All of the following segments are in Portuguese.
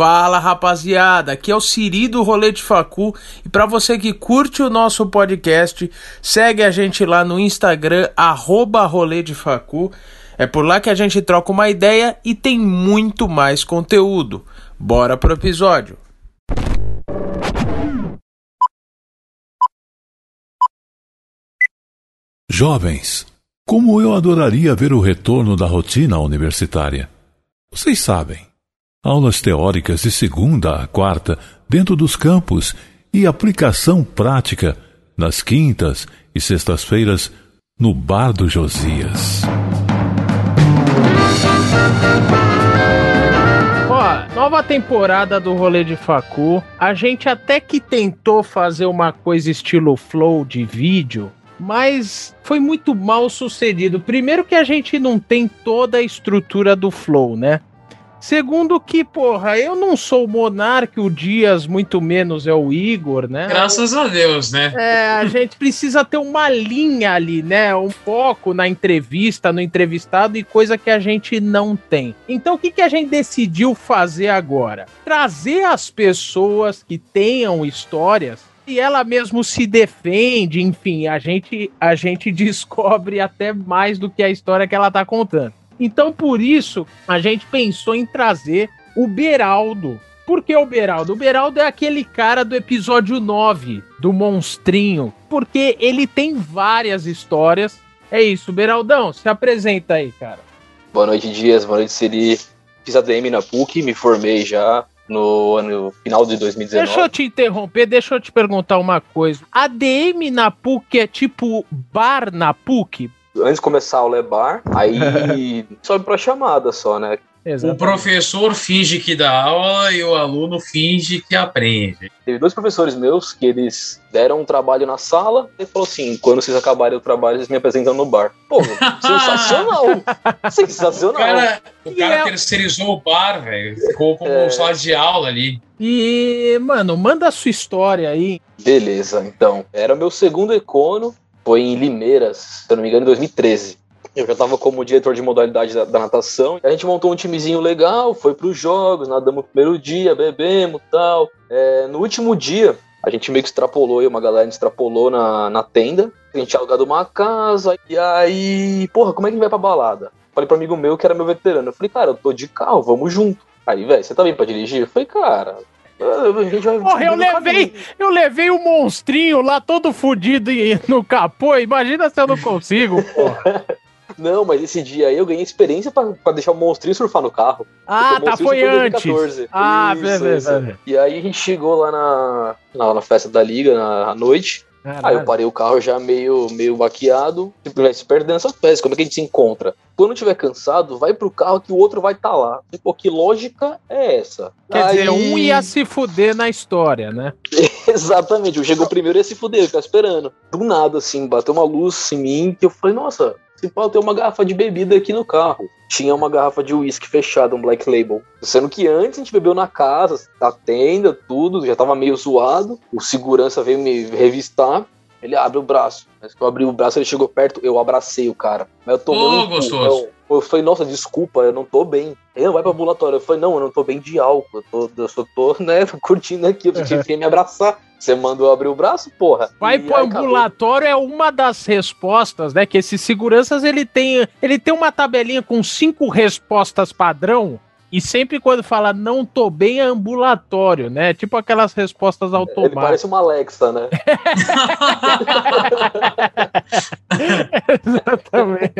Fala rapaziada, aqui é o Siri do Rolê de Facu e para você que curte o nosso podcast, segue a gente lá no Instagram, arroba Rolê de Facu. É por lá que a gente troca uma ideia e tem muito mais conteúdo. Bora pro episódio! Jovens, como eu adoraria ver o retorno da rotina universitária. Vocês sabem, aulas teóricas de segunda a quarta dentro dos campos e aplicação prática nas quintas e sextas-feiras no Bar do Josias. Ó, nova temporada do Rolê de Facu. A gente até que tentou fazer uma coisa estilo flow de vídeo, mas foi muito mal sucedido. Primeiro que a gente não tem toda a estrutura do Flow, né? Segundo que, porra, eu não sou o Monark, o Dias muito menos é o Igor, né? Graças a Deus, né? É, a gente precisa ter uma linha ali, né? Um foco na entrevista, no entrevistado e coisa que a gente não tem. Então o que, que a gente decidiu fazer agora? Trazer as pessoas que tenham histórias e ela mesmo se defende, enfim, a gente a gente descobre até mais do que a história que ela tá contando. Então, por isso, a gente pensou em trazer o Beraldo. Por que o Beraldo? O Beraldo é aquele cara do episódio 9 do Monstrinho, porque ele tem várias histórias. É isso, Beraldão, se apresenta aí, cara. Boa noite, Dias. Boa noite, Siri. Fiz ADM na PUC, me formei já no ano final de 2019. Deixa eu te interromper, deixa eu te perguntar uma coisa. ADM na PUC é tipo bar na PUC? Antes de começar a aula é bar, aí sobe pra chamada só, né? O professor finge que dá aula e o aluno finge que aprende. Teve dois professores meus que eles deram um trabalho na sala e falou assim: quando vocês acabarem o trabalho, vocês me apresentam no bar. Pô, sensacional! sensacional! O cara, o cara é... terceirizou o bar, velho. Ficou como é... um sala de aula ali. E, mano, manda a sua história aí. Beleza, então. Era meu segundo econo, foi em Limeiras, se eu não me engano, em 2013. Eu já estava como diretor de modalidade da, da, natação. A gente montou um timezinho legal, foi para os jogos, nadamos no primeiro dia, bebemos tal. É, no último dia, a gente meio que extrapolou, uma galera extrapolou na, na tenda. A gente tinha alugado uma casa. E aí, porra, como é que a gente vai pra balada? Falei pro amigo meu que era meu veterano. Eu falei, cara, eu tô de carro, vamos junto. Aí, velho, você tá bem pra dirigir? Eu falei, cara, Porra, eu levei, eu levei o monstrinho lá todo fudido no capô. Imagina se eu não consigo, porra. Não, mas esse dia aí eu ganhei experiência pra, pra deixar o monstrinho surfar no carro. Ah, tá, foi antes. 2014. Ah, isso, beleza. Isso. E aí a gente chegou lá na, na, na festa da liga, na noite. Caralho. Aí eu parei o carro já meio, meio baqueado, simplesmente se perdendo essa festa. Como é que a gente se encontra? Quando tiver cansado, vai pro carro que o outro vai estar tá lá. Pô, que lógica é essa? Quer Aí... dizer, um ia se fuder na história, né? Exatamente, o chegou primeiro e ia se fuder, ficar esperando. Do nada, assim, bateu uma luz em mim que eu falei, nossa, se pode ter uma garrafa de bebida aqui no carro. Tinha uma garrafa de uísque fechada, um black label. Sendo que antes a gente bebeu na casa, na tenda, tudo, já tava meio zoado. O segurança veio me revistar. Ele abre o braço. Mas que eu abri o braço, ele chegou perto, eu abracei o cara. Mas eu tomei oh, um gostoso. Eu falei, nossa, desculpa, eu não tô bem. Ele não vai pro ambulatório. Eu falei, não, eu não tô bem de álcool. Eu, tô, eu só tô, né, curtindo aqui. Eu tinha que me abraçar. Você mandou abrir o braço, porra. Vai pro ambulatório acabou. é uma das respostas, né? Que esses seguranças ele tem, ele tem uma tabelinha com cinco respostas padrão e sempre quando fala não tô bem é ambulatório, né? Tipo aquelas respostas automáticas. Ele parece uma Alexa, né? Exatamente.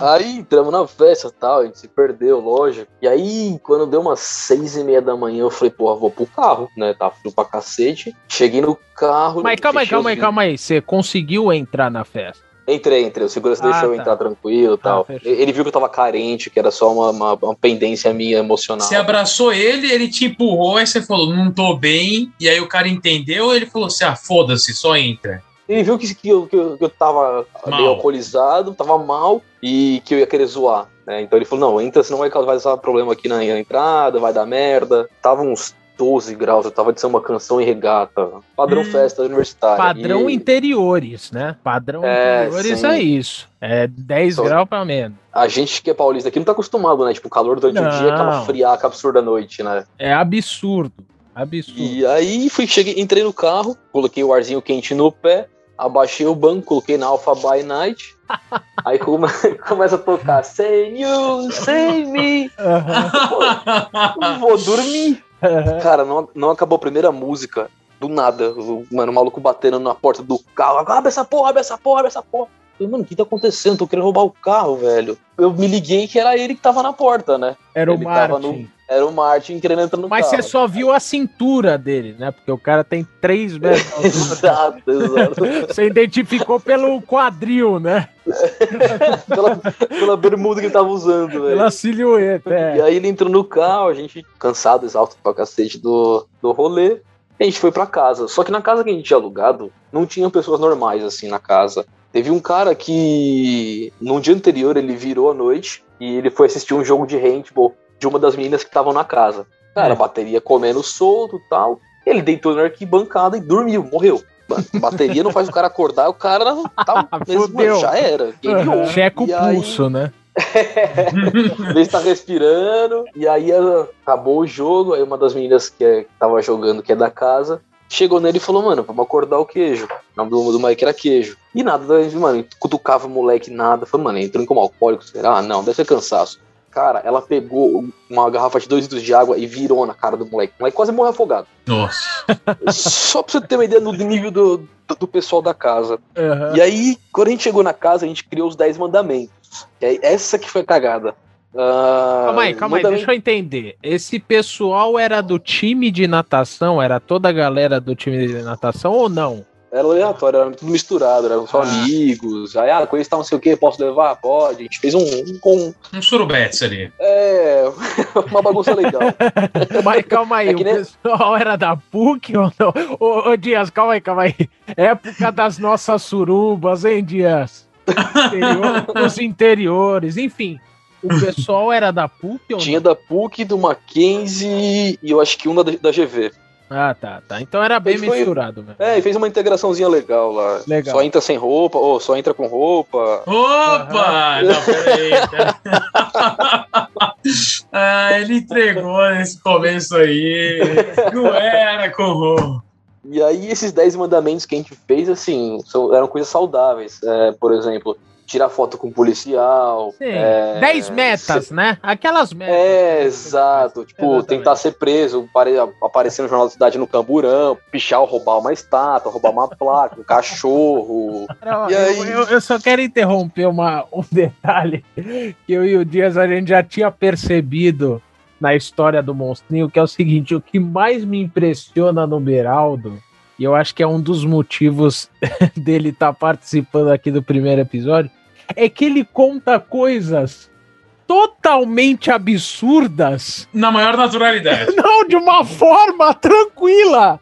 aí entramos na festa e tal, a gente se perdeu, lógico. E aí, quando deu umas seis e meia da manhã, eu falei, porra, vou pro carro, né? Tá frio pra cacete. Cheguei no carro. Mas calma aí, calma aí, calma aí. Você conseguiu entrar na festa? Entrei, entrei. O segurança ah, deixou eu tá. entrar tranquilo e ah, tal. ele viu que eu tava carente, que era só uma, uma, uma, pendência minha emocional. Você abraçou ele, ele te empurrou, aí você falou, não tô bem. E aí o cara entendeu, ele falou assim: ah, foda-se, só entra. Ele viu que, que, eu, que, eu, que eu tava mal. meio alcoolizado, tava mal e que eu ia querer zoar. Né? Então ele falou: não, entra, senão vai causar problema aqui na, na entrada, vai dar merda. Tava uns 12 graus, eu tava de uma canção em regata. Padrão Hum. festa universitária. Padrão E interiores, né? Padrão É, interiores sim. é isso. É 10 Só- graus pra menos. A gente que é paulista aqui não tá acostumado, né? Tipo, o calor durante o dia, Não. aquela friaca absurda à noite, né? É absurdo. Absurdo. E aí fui, cheguei, entrei no carro, coloquei o arzinho quente no pé, abaixei o banco, coloquei na Alpha by Night. aí come- começa a tocar Save you, save me. Aham, Vou dormir. Cara, não, não acabou a primeira música. Do nada, o, mano, o maluco batendo na porta do carro. Abre essa porra, abre essa porra, abre essa porra. Eu, mano, o que tá acontecendo? Tô querendo roubar o carro, velho. Eu me liguei que era ele que tava na porta, né? Era o Ele tava Martin. no- Era o Martin querendo entrar no Mas carro. você só viu a cintura dele, né? Porque o cara tem 3 metros. exato, exato. Você identificou pelo quadril, né? pela, pela bermuda que ele tava usando, velho. Pela silhueta, E é. aí ele entrou no carro, a gente cansado, exausto pra cacete do, do rolê. E a gente foi pra casa. Só que na casa que a gente tinha alugado, não tinham pessoas normais assim na casa. Teve um cara que no dia anterior ele virou à noite e ele foi assistir um jogo de handball de uma das meninas que estavam na casa. Cara, É. a bateria comendo solto e tal. Ele deitou na arquibancada e dormiu, morreu. Mano, bateria não faz o cara acordar, o cara tá, mesmo, Fudeu. já era. Over. Checa o E aí- pulso, né? ele está respirando, e aí ela- acabou o jogo, aí uma das meninas que, é, que tava jogando, que é da casa, chegou nele e falou, mano, vamos acordar o queijo. O nome do, do moleque era queijo. E nada, daí, mano, cutucava o moleque, nada. Falei, mano, entrou como alcoólico, será? Ah, não, deve ser cansaço. Cara, ela pegou uma garrafa de dois litros de água e virou na cara do moleque. O moleque quase morreu afogado. Nossa. Só pra você ter uma ideia do nível do, do, pessoal da casa. Aham. E aí, quando a gente chegou na casa, a gente criou os 10 mandamentos. E aí, essa que foi a cagada. Ah, Calma aí, calma aí, deixa eu entender. Esse pessoal era do time de natação? Era toda a galera do time de natação ou não? Era aleatório, era tudo misturado, era só Ah. amigos. Aí, ah, conheço tal, não sei o que, posso levar? Pode. A gente fez um, um com. Um surubetes ali. É, uma bagunça legal. Mas calma aí, É que o nem- pessoal era da PUC ou não? Ô, ô, Dias, calma aí, calma aí. Época das nossas surubas, hein, Dias? Interior- os interiores, enfim. O pessoal era da PUC ou Tinha não? da PUC, do Mackenzie e eu acho que um da, da GV. Ah, tá, tá. Então era bem foi- misturado mesmo. É, e fez uma integraçãozinha legal lá. Legal. Só entra sem roupa, ou só entra com roupa. Opa! Não, peraí. ah, ele entregou nesse começo aí. Não era com roupa. E aí, esses 10 mandamentos que a gente fez, assim, são- eram coisas saudáveis. É, por exemplo, tirar foto com policial. Sim. é, 10 metas, né? Aquelas metas. É, exato. Tipo, Exatamente. tentar ser preso, pare- aparecer no Jornal da Cidade no Camburão, pichar ou roubar uma estátua, roubar uma placa, um cachorro. Não, E eu, aí? eu- eu só quero interromper uma, um detalhe que eu e o Dias a gente já tinha percebido na história do monstrinho, que é o seguinte: o que mais me impressiona no Beraldo, e eu acho que é um dos motivos dele estar participando aqui do primeiro episódio, é que ele conta coisas totalmente absurdas Na maior naturalidade. não, de uma forma tranquila.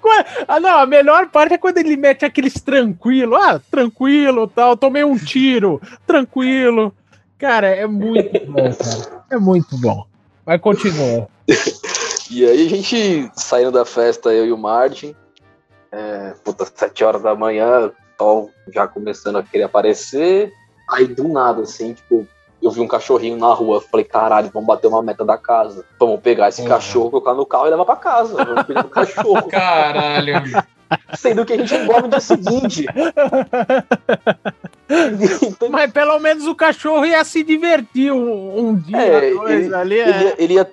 Qua- Ah, não, a melhor parte é quando ele mete aqueles tranquilo. Ah, tranquilo, tal, tomei um tiro, tranquilo. Cara, é muito bom, cara. É muito bom. Mas continua. E aí a gente saindo da festa, eu e o Martin. É, puta, sete horas da manhã, o sol já começando a querer aparecer. Aí do nada, assim, tipo, eu vi um cachorrinho na rua. Falei, caralho, vamos bater uma meta da casa. Vamos pegar esse Uhum. cachorro, colocar no carro e levar pra casa. Vamos pedir pro cachorro. Caralho. Sendo que a gente engorda no dia seguinte. Então, Mas pelo menos o cachorro ia se divertir um, um dia, É, dois ele- ali. ele, É. ia, ele, ia,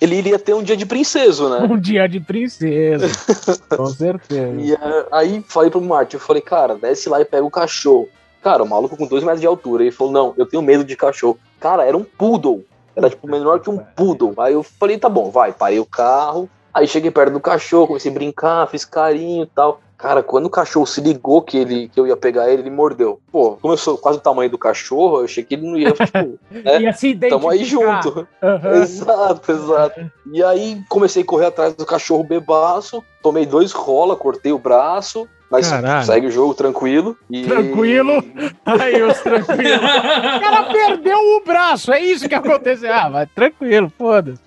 ele iria ter um dia de princeso, né? Um dia de princesa. Com certeza. E eh, aí falei pro Martin, eu falei, cara, desce lá e pega o cachorro. Cara, o maluco com dois metros de altura. Ele falou, não, eu tenho medo de cachorro. Cara, era um poodle. Era tipo menor que um poodle. Aí eu falei, tá bom, vai. Parei o carro. Aí cheguei perto do cachorro, comecei a brincar, fiz carinho e tal. Cara, quando o cachorro se ligou que, ele, que eu ia pegar ele, ele mordeu. Pô, como eu sou quase o tamanho do cachorro, eu achei que ele não ia, tipo, né? Ia se. Tamo aí junto. Aham. Exato, exato. E aí comecei a correr atrás do cachorro bebaço, tomei dois rola, cortei o braço, mas Caralho. segue o jogo tranquilo. E... Tranquilo? Aí os tranquilos. O cara perdeu o braço, é isso que aconteceu. Ah, mas tranquilo, foda-se.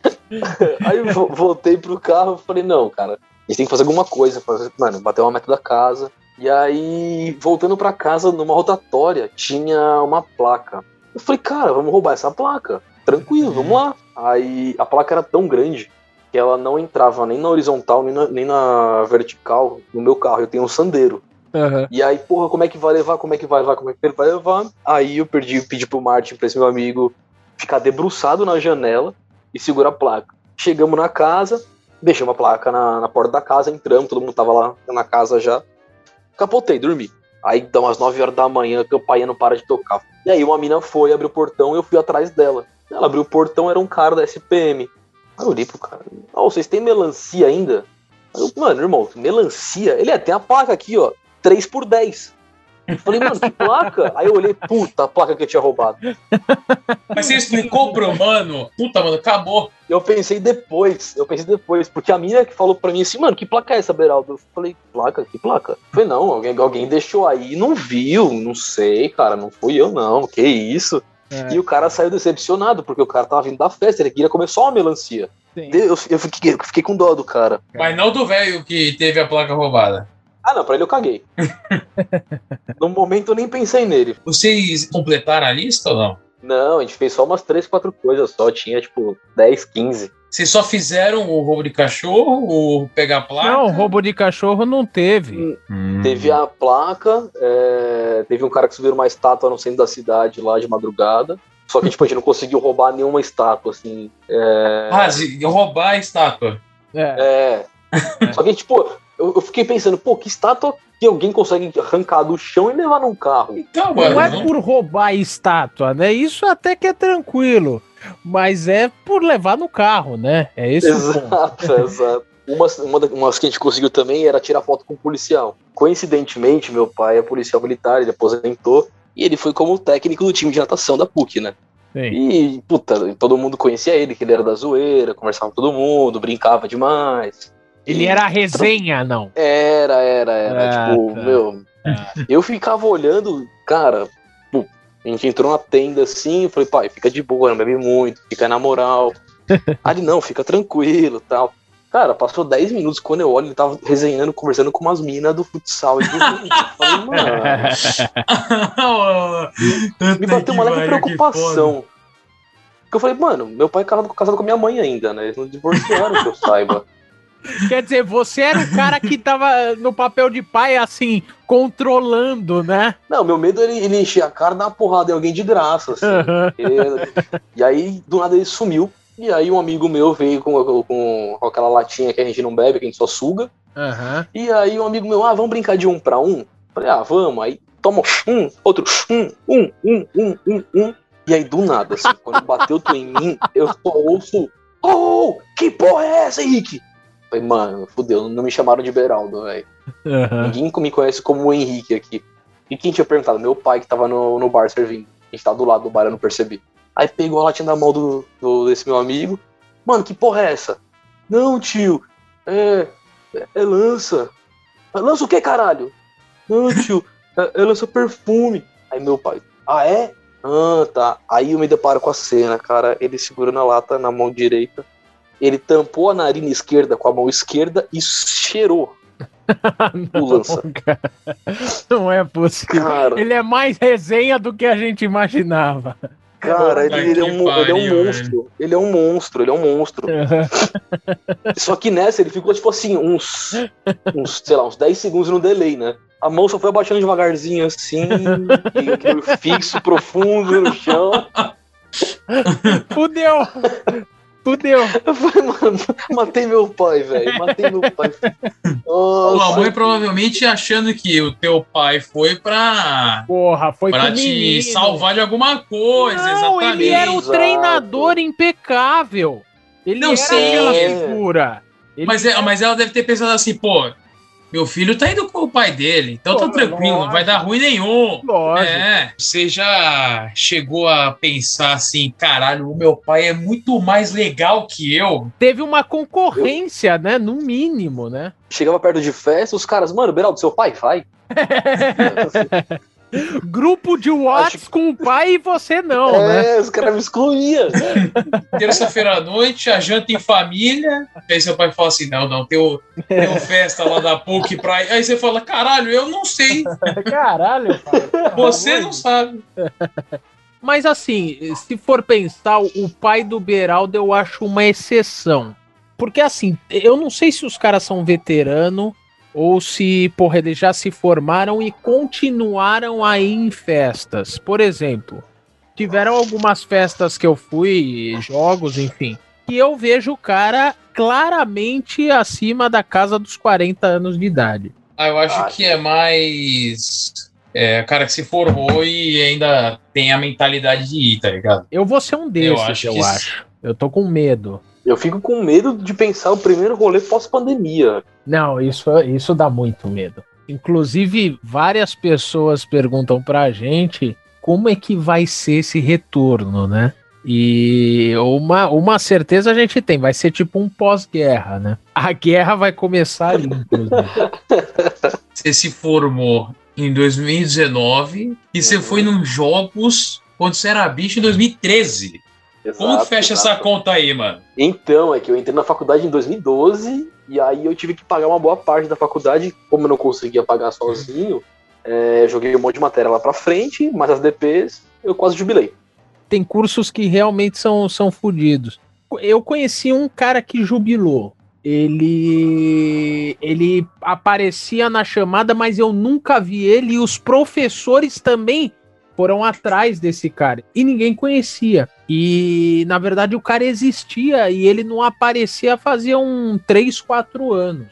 Aí eu vo- voltei pro carro e falei, não, cara, a gente tem que fazer alguma coisa. Fazer, mano, bater uma meta da casa. E aí, voltando pra casa, numa rotatória, tinha uma placa. Eu falei, cara, vamos roubar essa placa. Tranquilo, vamos lá. Aí a placa era tão grande que ela não entrava nem na horizontal, nem na, nem na vertical no meu carro. Eu tenho um sandeiro. Aham. E aí, porra, como é que vai levar? Como é que vai levar? Como é que ele vai levar? Aí eu perdi, pedi pro Martin, pra esse meu amigo, ficar debruçado na janela e segurar a placa. Chegamos na casa, deixamos a placa na, na porta da casa, entramos, todo mundo tava lá na casa já. Capotei, dormi. Aí dá umas 9 horas da manhã, a campainha não para de tocar. E aí uma mina foi, abriu o portão e eu fui atrás dela. Ela abriu o portão, era um cara da SPM. Aí eu olhei pro cara, ó, vocês têm melancia ainda? Eu, mano, irmão, melancia? Ele é, tem a placa aqui, ó. 3 por 10. Eu falei, mano, que placa? Aí eu olhei, puta, a placa que eu tinha roubado. Mas você explicou pro mano, puta, mano, acabou. Eu pensei depois, eu pensei depois, porque a mina que falou pra mim assim, mano, que placa é essa, Beraldo? Eu falei, placa? Que placa? Eu falei, não, alguém, alguém deixou aí e não viu, não sei, cara, não fui eu não, que isso? É. E o cara saiu decepcionado, porque o cara tava vindo da festa, ele queria comer só uma melancia. Sim. Eu, eu fiquei, eu fiquei com dó do cara. Mas não do velho que teve a placa roubada. Ah, não, pra ele eu caguei. no momento eu nem pensei nele. Vocês completaram a lista ou não? Não, a gente fez só umas 3, 4 coisas só, tinha tipo 10, 15. Vocês só fizeram o roubo de cachorro, o pegar a placa? Não, roubo de cachorro não teve. Hum. Teve a placa, é, teve um cara que subiu uma estátua no centro da cidade lá de madrugada. Só que tipo, a gente não conseguiu roubar nenhuma estátua, assim. É, Ah, roubar a estátua. É. é. Só que, tipo, eu, eu fiquei pensando, pô, que estátua que alguém consegue arrancar do chão e levar num carro? Então, mano. Não é não- por roubar estátua, né? Isso até que é tranquilo. Mas é por levar no carro, né? É esse o ponto. Exato, exato. Uma, uma, da- umas que a gente conseguiu também era tirar foto com um policial. Coincidentemente, meu pai é policial militar, ele aposentou. E ele foi como técnico do time de natação da PUC, né? Sim. E, puta, todo mundo conhecia ele, que ele era da zoeira, conversava com todo mundo, brincava demais. Ele E- era a resenha, não. Era, era, era. Ah, tipo, tá. meu. Eu ficava olhando, cara. A gente entrou na tenda assim, eu falei, pai, fica de boa, não bebe muito, fica na moral. Ali não, fica tranquilo tal. Cara, passou 10 minutos, quando eu olho, ele tava resenhando, conversando com umas minas do futsal. E. Eu falei, mano, me bateu uma leve preocupação. Porque eu falei, mano, meu pai é casado, casado com a minha mãe ainda, né? Eles não divorciaram, que eu saiba. Quer dizer, você era o cara que tava no papel de pai, assim, controlando, né? Não, meu medo é ele, encher a cara uma porrada em alguém de graça, assim. Ele- e aí, do nada, ele sumiu. E aí, um amigo meu veio com, com, com aquela latinha que a gente não bebe, que a gente só suga. Aham. E aí, um amigo meu, ah, vamos brincar de um pra um? Falei, ah, vamos. Aí, toma um, outro, um, um, um, um, um, um. E aí, do nada, assim, quando bateu tu em mim, eu só ouço, oh, que porra é essa, Henrique? Falei, mano, fudeu, não me chamaram de Beraldo, velho. Aham. Ninguém me conhece como o Henrique aqui. E quem tinha perguntado? Meu pai que tava no, no bar servindo. A gente tava do lado do bar, eu não percebi. Aí pegou a latinha da mão do, do- desse meu amigo. Mano, que porra é essa? Não, tio. É. É, lança. "É Lança o que, caralho? Não, tio. É, é lança perfume. Aí meu pai. Ah, é? Ah, tá. Aí eu me deparo com a cena, cara. Ele segurando a lata na mão direita. Ele tampou a narina esquerda com a mão esquerda e cheirou o lança. Não é possível. Cara, Ele é mais resenha do que a gente imaginava. cara, ele, ele é um, ele é um pariu, monstro. Ele é um monstro, ele é um monstro. Só que nessa ele ficou, tipo assim, uns, uns sei lá, uns 10 segundos no delay, né? A mão só foi abaixando devagarzinho assim, e fixo, profundo no chão. Fudeu! Fudeu! Eu falei, mano, matei meu pai, velho. Matei meu pai. Tua Nossa, mãe provavelmente achando que o teu pai foi pra, Porra, foi pra te menino. salvar de alguma coisa, Não, exatamente. ele era o Exato. treinador impecável. Ele Não era sei. aquela figura. Ele Mas, é, mas ela deve ter pensado assim, pô, meu filho tá indo com o pai dele, então tá tranquilo, não vai dar ruim nenhum. Lógico. É, você já chegou a pensar assim, caralho, o meu pai é muito mais legal que eu. Teve uma concorrência, né? No mínimo, né? chegava perto de festa, os caras, mano, Beraldo, seu pai vai. Grupo de Whats com o pai e você não, né? É, os caras me excluíam. Terça-feira à noite, a janta em família. Aí seu pai fala assim: não, não, tem, o, tem uma festa lá da PUC pra. Aí você fala: caralho, eu não sei. Caralho, pai. Você não sabe. Mas assim, se for pensar, o pai do Beraldo eu acho uma exceção. Porque assim, eu não sei se os caras são veterano ou se, porra, eles já se formaram e continuaram aí em festas. Por exemplo, tiveram algumas festas que eu fui, jogos, enfim, que eu vejo o cara claramente acima da casa dos 40 anos de idade. Ah, eu acho que é mais. É, o cara que se formou e ainda tem a mentalidade de ir, tá ligado? Eu vou ser um desses, eu acho acho. que Eu, isso- eu tô com medo. Eu fico com medo de pensar o primeiro rolê pós-pandemia. Não, isso, isso dá muito medo. Inclusive, várias pessoas perguntam pra gente como é que vai ser esse retorno, né? E uma, uma certeza a gente tem, vai ser tipo um pós-guerra, né? A guerra vai começar ali, inclusive. Você se formou em 2019 e você Uhum. foi nos jogos quando você era bicho em 2013. Como que Exato, fecha exato. essa conta aí, mano? Então, é que eu entrei na faculdade em 2012 e aí eu tive que pagar uma boa parte da faculdade, como eu não conseguia pagar sozinho, é, joguei um monte de matéria lá pra frente, mas as DPs eu quase jubilei. Tem cursos que realmente são, são fodidos. Eu conheci um cara que jubilou. Ele ele aparecia na chamada, mas eu nunca vi ele e os professores também foram atrás desse cara e ninguém conhecia. E na verdade o cara existia e ele não aparecia fazia um 3, 4 anos.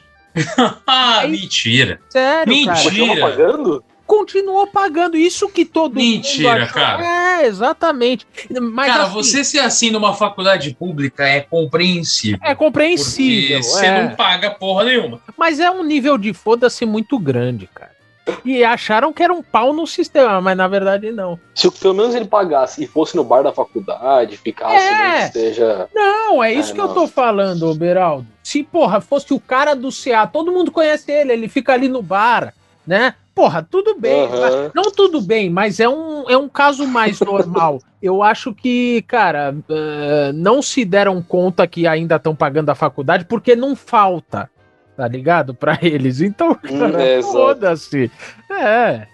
Ah, Aí- mentira. Sério, Mentira. cara. Pagando? Continuou pagando isso que todo Mentira, mundo achou. cara. É, exatamente. Mas Cara, assim, você ser assim numa faculdade pública é compreensível. é compreensível. Porque você é. não paga porra nenhuma. Mas é um nível de foda-se muito grande, cara. E acharam que era um pau no sistema, mas na verdade não. Se pelo menos ele pagasse e fosse no bar da faculdade, ficasse, É. nem que seja. Não, é isso É, que eu não. tô falando, Beraldo. Se, porra, fosse o cara do CA, todo mundo conhece ele, ele fica ali no bar, né? Porra, tudo bem. Mas- Não tudo bem, mas é um, é um caso mais normal. Eu acho que, cara, eh, não se deram conta que ainda estão pagando a faculdade porque não falta, tá ligado? Pra eles. Então, Hum, cara, é, foda-se. É.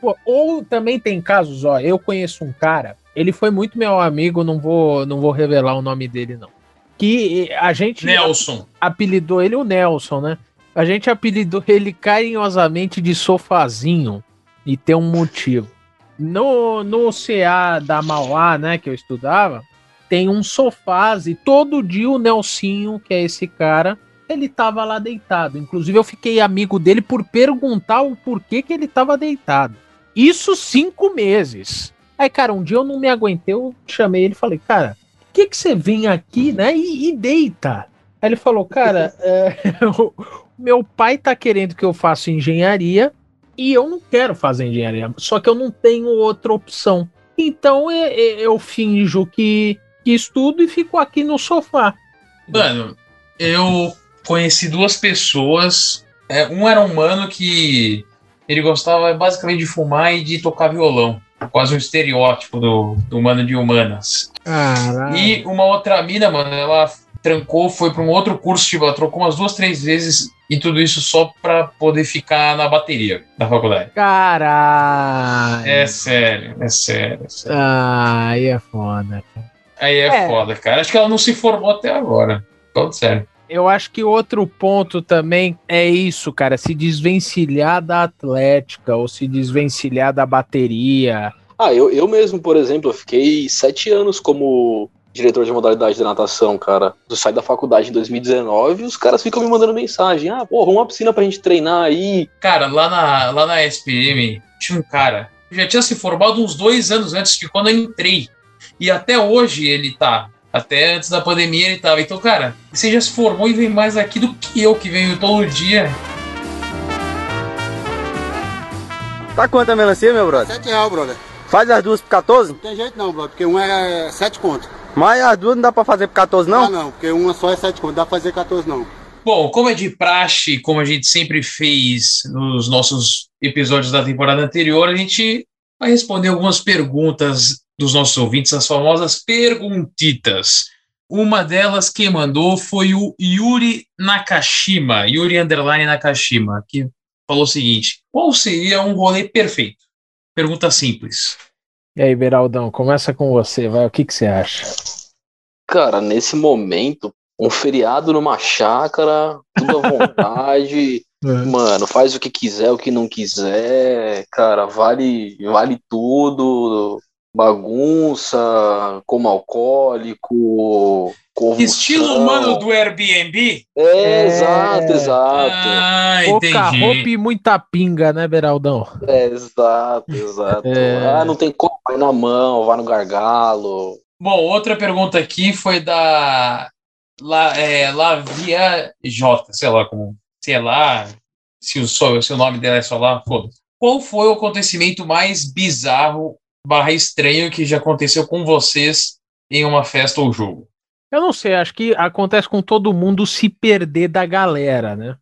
Pô, ou também tem casos, ó, eu conheço um cara, ele foi muito meu amigo, não vou, não vou revelar o nome dele, não. Que a gente Nelson. apelidou ele o Nelson, né? A gente apelidou ele carinhosamente de sofazinho e tem um motivo. No, no CA da Mauá, né, que eu estudava, tem um sofás e todo dia o Nelsinho, que é esse cara, ele tava lá deitado. Inclusive eu fiquei amigo dele por perguntar o porquê que ele tava deitado. Isso cinco meses. Aí, cara, um dia eu não me aguentei, eu chamei ele e falei, cara, por que, que você vem aqui, né, e, e deita? Aí ele falou, cara, é, o meu pai tá querendo que eu faça engenharia e eu não quero fazer engenharia, só que eu não tenho outra opção. Então eu, eu finjo que, que estudo e fico aqui no sofá. Mano, eu conheci duas pessoas. É, um era um mano que ele gostava basicamente de fumar e de tocar violão. Quase um estereótipo do, do mano de humanas. Caralho. E uma outra mina, mano, ela trancou, foi para um outro curso, tipo, ela trocou umas duas, três vezes e tudo isso só pra poder ficar na bateria da faculdade. Caralho. É sério, é sério, é sério. Ah, aí é foda. Aí é, É. foda, cara. Acho que ela não se formou até agora. Falando sério. Eu acho que outro ponto também é isso, cara, se desvencilhar da atlética ou se desvencilhar da bateria. Ah, eu, eu mesmo, por exemplo, eu fiquei sete anos como diretor de modalidade de natação, cara. Eu saí da faculdade em 2019 e os caras ficam me mandando mensagem. Ah, pô, arruma uma piscina pra gente treinar aí. Cara, lá na, lá na SPM tinha um cara que já tinha se formado uns dois anos antes de quando eu entrei. E até hoje ele tá. Até antes da pandemia ele tava. Então, cara, você já se formou e vem mais aqui do que eu, que venho todo dia. Tá quanto a melancia, meu brother? 7 reais, brother. Faz as duas por 14? Não tem jeito não, brother, porque um é 7 conto. Mas as duas não dá pra fazer por 14, Não? não? não, porque uma só é 7 conto, dá pra fazer 14 não. Bom, como é de praxe, como a gente sempre fez nos nossos episódios da temporada anterior, a gente vai responder algumas perguntas dos nossos ouvintes, as famosas perguntitas. Uma delas quem mandou foi o Yuri Nakashima, Yuri Underline Nakashima, que falou o seguinte: qual seria um rolê perfeito? Pergunta simples. E aí, Beraldão, começa com você, vai. O que, que você acha? Cara, nesse momento, um feriado numa chácara, tudo à vontade. Mano, faz o que quiser, o que não quiser, cara, vale, vale tudo. Bagunça, como alcoólico, convulsão. Estilo humano do Airbnb? É, É. exato, exato. Ah, Pouca entendi. roupa e muita pinga, né, Beraldão? É, exato, exato. É. Ah, não tem como, vai na mão, vai no gargalo. Bom, outra pergunta aqui foi da La, é, Lavia J, sei lá como, sei lá, se o, só- se o nome dela é só lá, foda-se. Qual foi o acontecimento mais bizarro barra estranho que já aconteceu com vocês em uma festa ou jogo? Eu não sei, acho que acontece com todo mundo se perder da galera, né?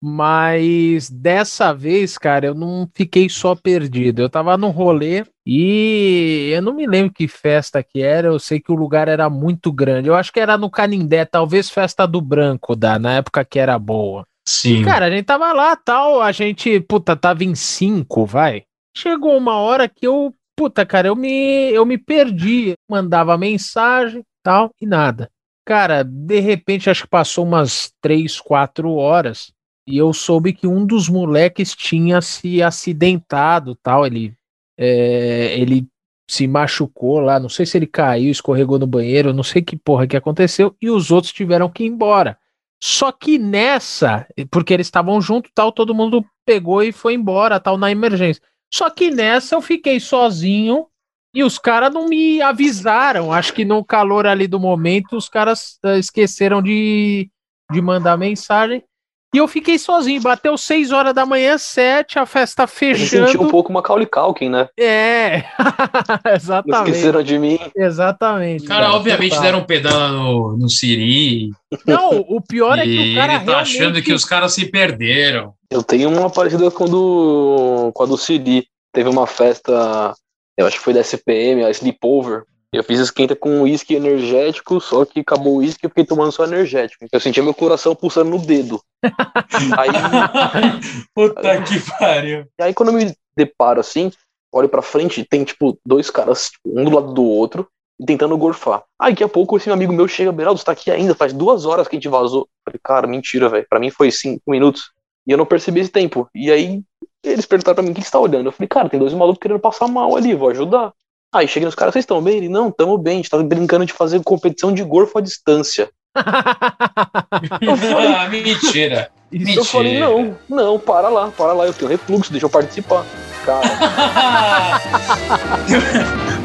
Mas dessa vez, cara, eu não fiquei só perdido. Eu tava no rolê e eu não me lembro que festa que era. Eu sei que o lugar era muito grande. Eu acho que era no Canindé, talvez festa do Branco, da, na época que era boa. Sim. Cara, a gente tava lá, tal, a gente, puta, tava em cinco, vai. Chegou uma hora que eu, puta, cara, eu me, eu me perdi. Mandava mensagem, tal, e nada. Cara, de repente, acho que passou umas três, quatro horas e eu soube que um dos moleques tinha se acidentado, tal, ele, é, ele se machucou lá, não sei se ele caiu, escorregou no banheiro, não sei que porra que aconteceu, e os outros tiveram que ir embora. Só que nessa, porque eles estavam junto, tal, todo mundo pegou e foi embora, tal, na emergência. Só que nessa eu fiquei sozinho e os caras não me avisaram. Acho que no calor ali do momento os caras eh, esqueceram de, de mandar mensagem. E eu fiquei sozinho. Bateu 6 horas da manhã, 7, a festa Eu me senti um fechando. pouco Macaulay Culkin, né? É, Não exatamente. esqueceram de mim. Exatamente. Cara, obviamente total. deram um pedala no, no Siri Não, o pior é que o cara ele tá achando realmente- que os caras se perderam. Eu tenho uma parecida com, do, com a do Siri. Teve uma festa, eu acho que foi da SPM, a Sleepover. Eu fiz esquenta com uísque energético, só que acabou o uísque e fiquei tomando só energético. Eu sentia meu coração pulsando no dedo. Aí, Puta que pariu. e aí quando eu me deparo assim, olho pra frente, tem tipo dois caras, tipo, um do lado do outro, tentando gorfar. Aí daqui a pouco esse amigo meu chega, Beraldo, você tá aqui ainda? Faz duas horas que a gente vazou. Eu falei, cara, mentira, velho. Pra mim foi cinco minutos. E eu não percebi esse tempo. E aí eles perguntaram pra mim o que você tá olhando. Eu falei, cara, tem dois malucos querendo passar mal ali, vou ajudar. Aí cheguei nos caras, vocês estão bem? Ele, não, tamo bem, a gente tá brincando de fazer competição de gorfo à distância. Eu falei, Ah, mentira. Isso eu falei, não, não, para lá, para lá, eu tenho refluxo, deixa eu participar. Cara,